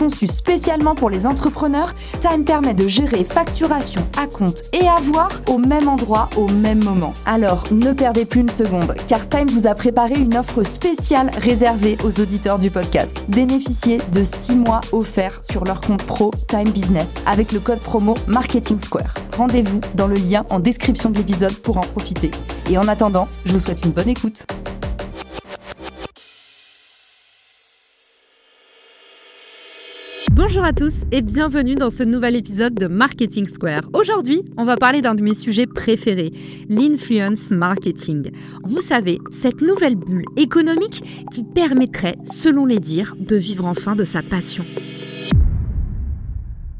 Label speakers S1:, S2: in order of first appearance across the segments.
S1: Conçue spécialement pour les entrepreneurs, Time permet de gérer facturation à compte et avoir au même endroit au même moment. Alors ne perdez plus une seconde, car Time vous a préparé une offre spéciale réservée aux auditeurs du podcast. Bénéficiez de 6 mois offerts sur leur compte pro Time Business avec le code promo Marketing Square. Rendez-vous dans le lien en description de l'épisode pour en profiter. Et en attendant, je vous souhaite une bonne écoute.
S2: Bonjour à tous et bienvenue dans ce nouvel épisode de Marketing Square. Aujourd'hui, on va parler d'un de mes sujets préférés, l'influence marketing. Vous savez, cette nouvelle bulle économique qui permettrait, selon les dires, de vivre enfin de sa passion.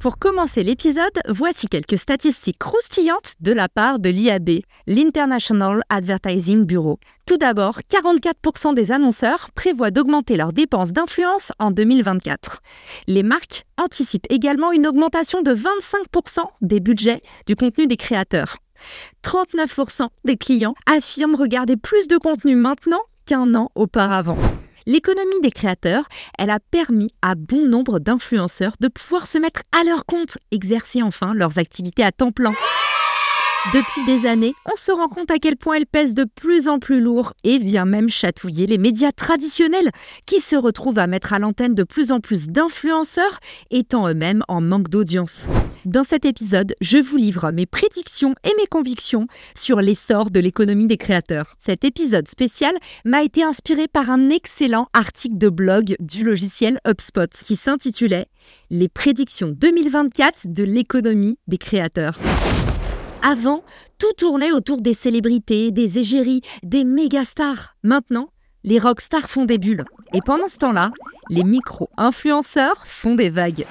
S2: Pour commencer l'épisode, voici quelques statistiques croustillantes de la part de l'IAB, l'International Advertising Bureau. Tout d'abord, 44% des annonceurs prévoient d'augmenter leurs dépenses d'influence en 2024. Les marques anticipent également une augmentation de 25% des budgets du contenu des créateurs. 39% des clients affirment regarder plus de contenu maintenant qu'un an auparavant. L'économie des créateurs, elle a permis à bon nombre d'influenceurs de pouvoir se mettre à leur compte, exercer enfin leurs activités à temps plein. Depuis des années, on se rend compte à quel point elle pèse de plus en plus lourd et vient même chatouiller les médias traditionnels qui se retrouvent à mettre à l'antenne de plus en plus d'influenceurs étant eux-mêmes en manque d'audience. Dans cet épisode, je vous livre mes prédictions et mes convictions sur l'essor de l'économie des créateurs. Cet épisode spécial m'a été inspiré par un excellent article de blog du logiciel HubSpot qui s'intitulait Les prédictions 2024 de l'économie des créateurs. Avant, tout tournait autour des célébrités, des égéries, des méga stars. Maintenant, les rockstars font des bulles. Et pendant ce temps-là, les micro-influenceurs font des vagues.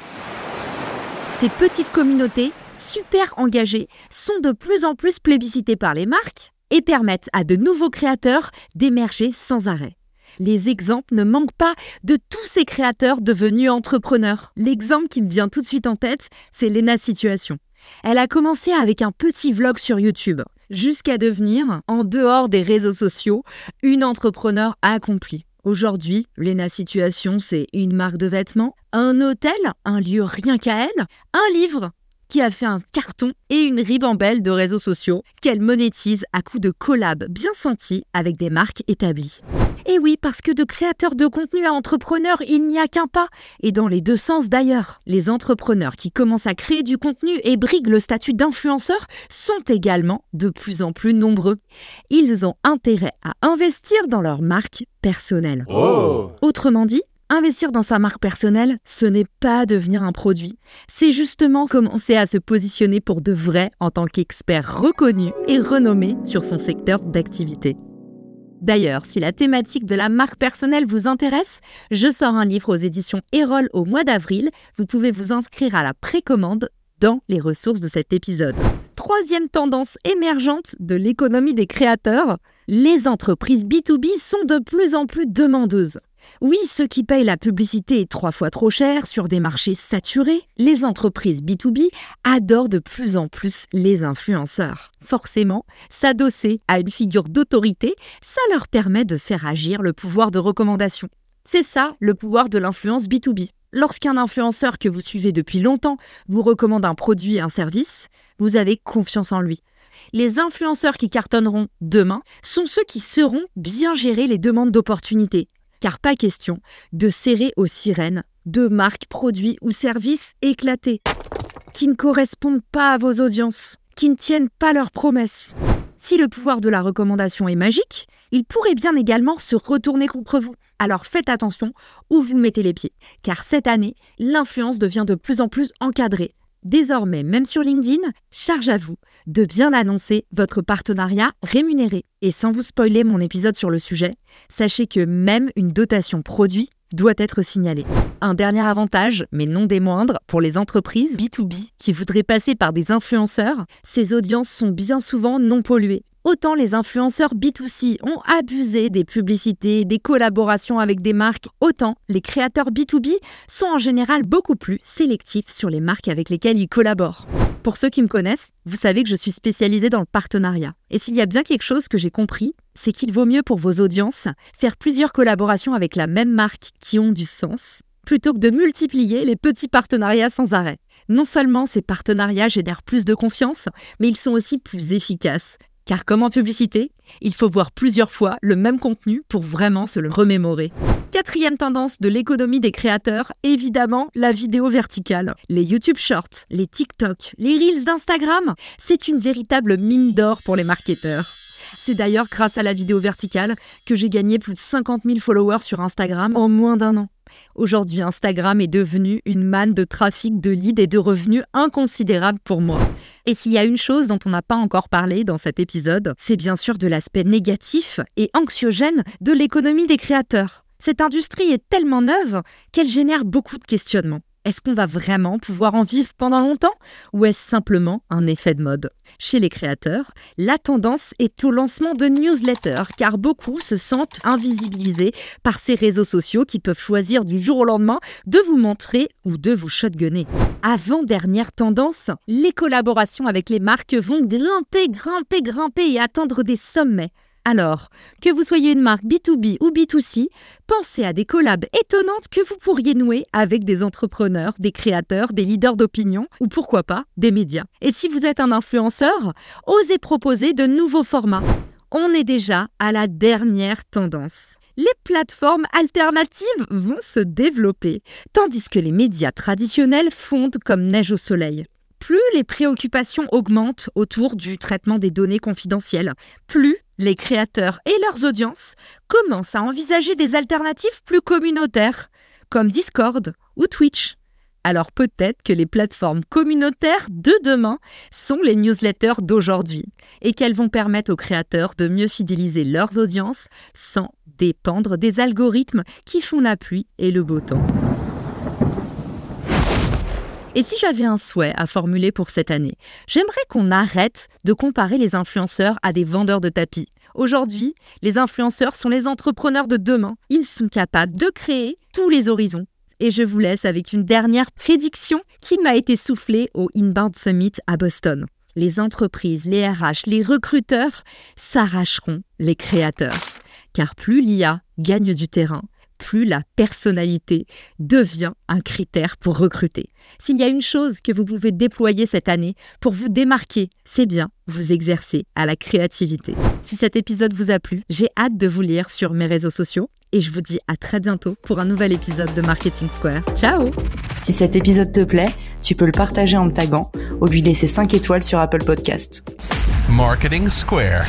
S2: Ces petites communautés, super engagées, sont de plus en plus plébiscitées par les marques et permettent à de nouveaux créateurs d'émerger sans arrêt. Les exemples ne manquent pas de tous ces créateurs devenus entrepreneurs. L'exemple qui me vient tout de suite en tête, c'est Lena Situation. Elle a commencé avec un petit vlog sur YouTube, jusqu'à devenir, en dehors des réseaux sociaux, une entrepreneur accomplie. Aujourd'hui, Lena Situation, c'est une marque de vêtements, un hôtel, un lieu rien qu'à elle, un livre qui a fait un carton et une ribambelle de réseaux sociaux qu'elle monétise à coups de collabs bien sentis avec des marques établies. Et oui, parce que de créateurs de contenu à entrepreneurs, il n'y a qu'un pas, et dans les deux sens d'ailleurs. Les entrepreneurs qui commencent à créer du contenu et briguent le statut d'influenceur sont également de plus en plus nombreux. Ils ont intérêt à investir dans leur marque personnelle.
S3: Oh.
S2: Autrement dit, Investir dans sa marque personnelle, ce n'est pas devenir un produit, c'est justement commencer à se positionner pour de vrai en tant qu'expert reconnu et renommé sur son secteur d'activité. D'ailleurs, si la thématique de la marque personnelle vous intéresse, je sors un livre aux éditions Erol au mois d'avril. Vous pouvez vous inscrire à la précommande dans les ressources de cet épisode. Troisième tendance émergente de l'économie des créateurs, les entreprises B2B sont de plus en plus demandeuses. Oui, ceux qui payent la publicité trois fois trop cher sur des marchés saturés, les entreprises B2B adorent de plus en plus les influenceurs. Forcément, s'adosser à une figure d'autorité, ça leur permet de faire agir le pouvoir de recommandation. C'est ça le pouvoir de l'influence B2B. Lorsqu'un influenceur que vous suivez depuis longtemps vous recommande un produit, un service, vous avez confiance en lui. Les influenceurs qui cartonneront demain sont ceux qui sauront bien gérer les demandes d'opportunités, car pas question de serrer aux sirènes de marques, produits ou services éclatés, qui ne correspondent pas à vos audiences, qui ne tiennent pas leurs promesses. Si le pouvoir de la recommandation est magique, il pourrait bien également se retourner contre vous. Alors faites attention où vous mettez les pieds, car cette année, l'influence devient de plus en plus encadrée. Désormais, même sur LinkedIn, charge à vous de bien annoncer votre partenariat rémunéré. Et sans vous spoiler mon épisode sur le sujet, sachez que même une dotation produit doit être signalée. Un dernier avantage, mais non des moindres, pour les entreprises B2B qui voudraient passer par des influenceurs, ces audiences sont bien souvent non polluées. Autant les influenceurs B2C ont abusé des publicités, des collaborations avec des marques, autant les créateurs B2B sont en général beaucoup plus sélectifs sur les marques avec lesquelles ils collaborent. Pour ceux qui me connaissent, vous savez que je suis spécialisée dans le partenariat. Et s'il y a bien quelque chose que j'ai compris, c'est qu'il vaut mieux pour vos audiences faire plusieurs collaborations avec la même marque qui ont du sens plutôt que de multiplier les petits partenariats sans arrêt. Non seulement ces partenariats génèrent plus de confiance, mais ils sont aussi plus efficaces car comme en publicité, il faut voir plusieurs fois le même contenu pour vraiment se le remémorer. Quatrième tendance de l'économie des créateurs, évidemment la vidéo verticale. Les YouTube Shorts, les TikTok, les Reels d'Instagram, c'est une véritable mine d'or pour les marketeurs. C'est d'ailleurs grâce à la vidéo verticale que j'ai gagné plus de 50 000 followers sur Instagram en moins d'un an. Aujourd'hui, Instagram est devenu une manne de trafic, de leads et de revenus inconsidérables pour moi. Et s'il y a une chose dont on n'a pas encore parlé dans cet épisode, c'est bien sûr de l'aspect négatif et anxiogène de l'économie des créateurs. Cette industrie est tellement neuve qu'elle génère beaucoup de questionnements. Est-ce qu'on va vraiment pouvoir en vivre pendant longtemps ou est-ce simplement un effet de mode? Chez les créateurs, la tendance est au lancement de newsletters car beaucoup se sentent invisibilisés par ces réseaux sociaux qui peuvent choisir du jour au lendemain de vous montrer ou de vous shotgunner. Avant-dernière tendance, les collaborations avec les marques vont grimper, grimper, grimper et atteindre des sommets. Alors, que vous soyez une marque B2B ou B2C, pensez à des collabs étonnantes que vous pourriez nouer avec des entrepreneurs, des créateurs, des leaders d'opinion ou pourquoi pas des médias. Et si vous êtes un influenceur, osez proposer de nouveaux formats. On est déjà à la dernière tendance. Les plateformes alternatives vont se développer, tandis que les médias traditionnels fondent comme neige au soleil. Plus les préoccupations augmentent autour du traitement des données confidentielles, plus les créateurs et leurs audiences commencent à envisager des alternatives plus communautaires, comme Discord ou Twitch. Alors peut-être que les plateformes communautaires de demain sont les newsletters d'aujourd'hui et qu'elles vont permettre aux créateurs de mieux fidéliser leurs audiences sans dépendre des algorithmes qui font la pluie et le beau temps. Et si j'avais un souhait à formuler pour cette année, j'aimerais qu'on arrête de comparer les influenceurs à des vendeurs de tapis. Aujourd'hui, les influenceurs sont les entrepreneurs de demain. Ils sont capables de créer tous les horizons. Et je vous laisse avec une dernière prédiction qui m'a été soufflée au Inbound Summit à Boston. Les entreprises, les RH, les recruteurs s'arracheront les créateurs. Car plus l'IA gagne du terrain, plus la personnalité devient un critère pour recruter. S'il y a une chose que vous pouvez déployer cette année pour vous démarquer, c'est bien vous exercer à la créativité. Si cet épisode vous a plu, j'ai hâte de vous lire sur mes réseaux sociaux et je vous dis à très bientôt pour un nouvel épisode de Marketing Square. Ciao
S4: Si cet épisode te plaît, tu peux le partager en me tagant ou lui laisser 5 étoiles sur Apple Podcast.
S5: Marketing Square.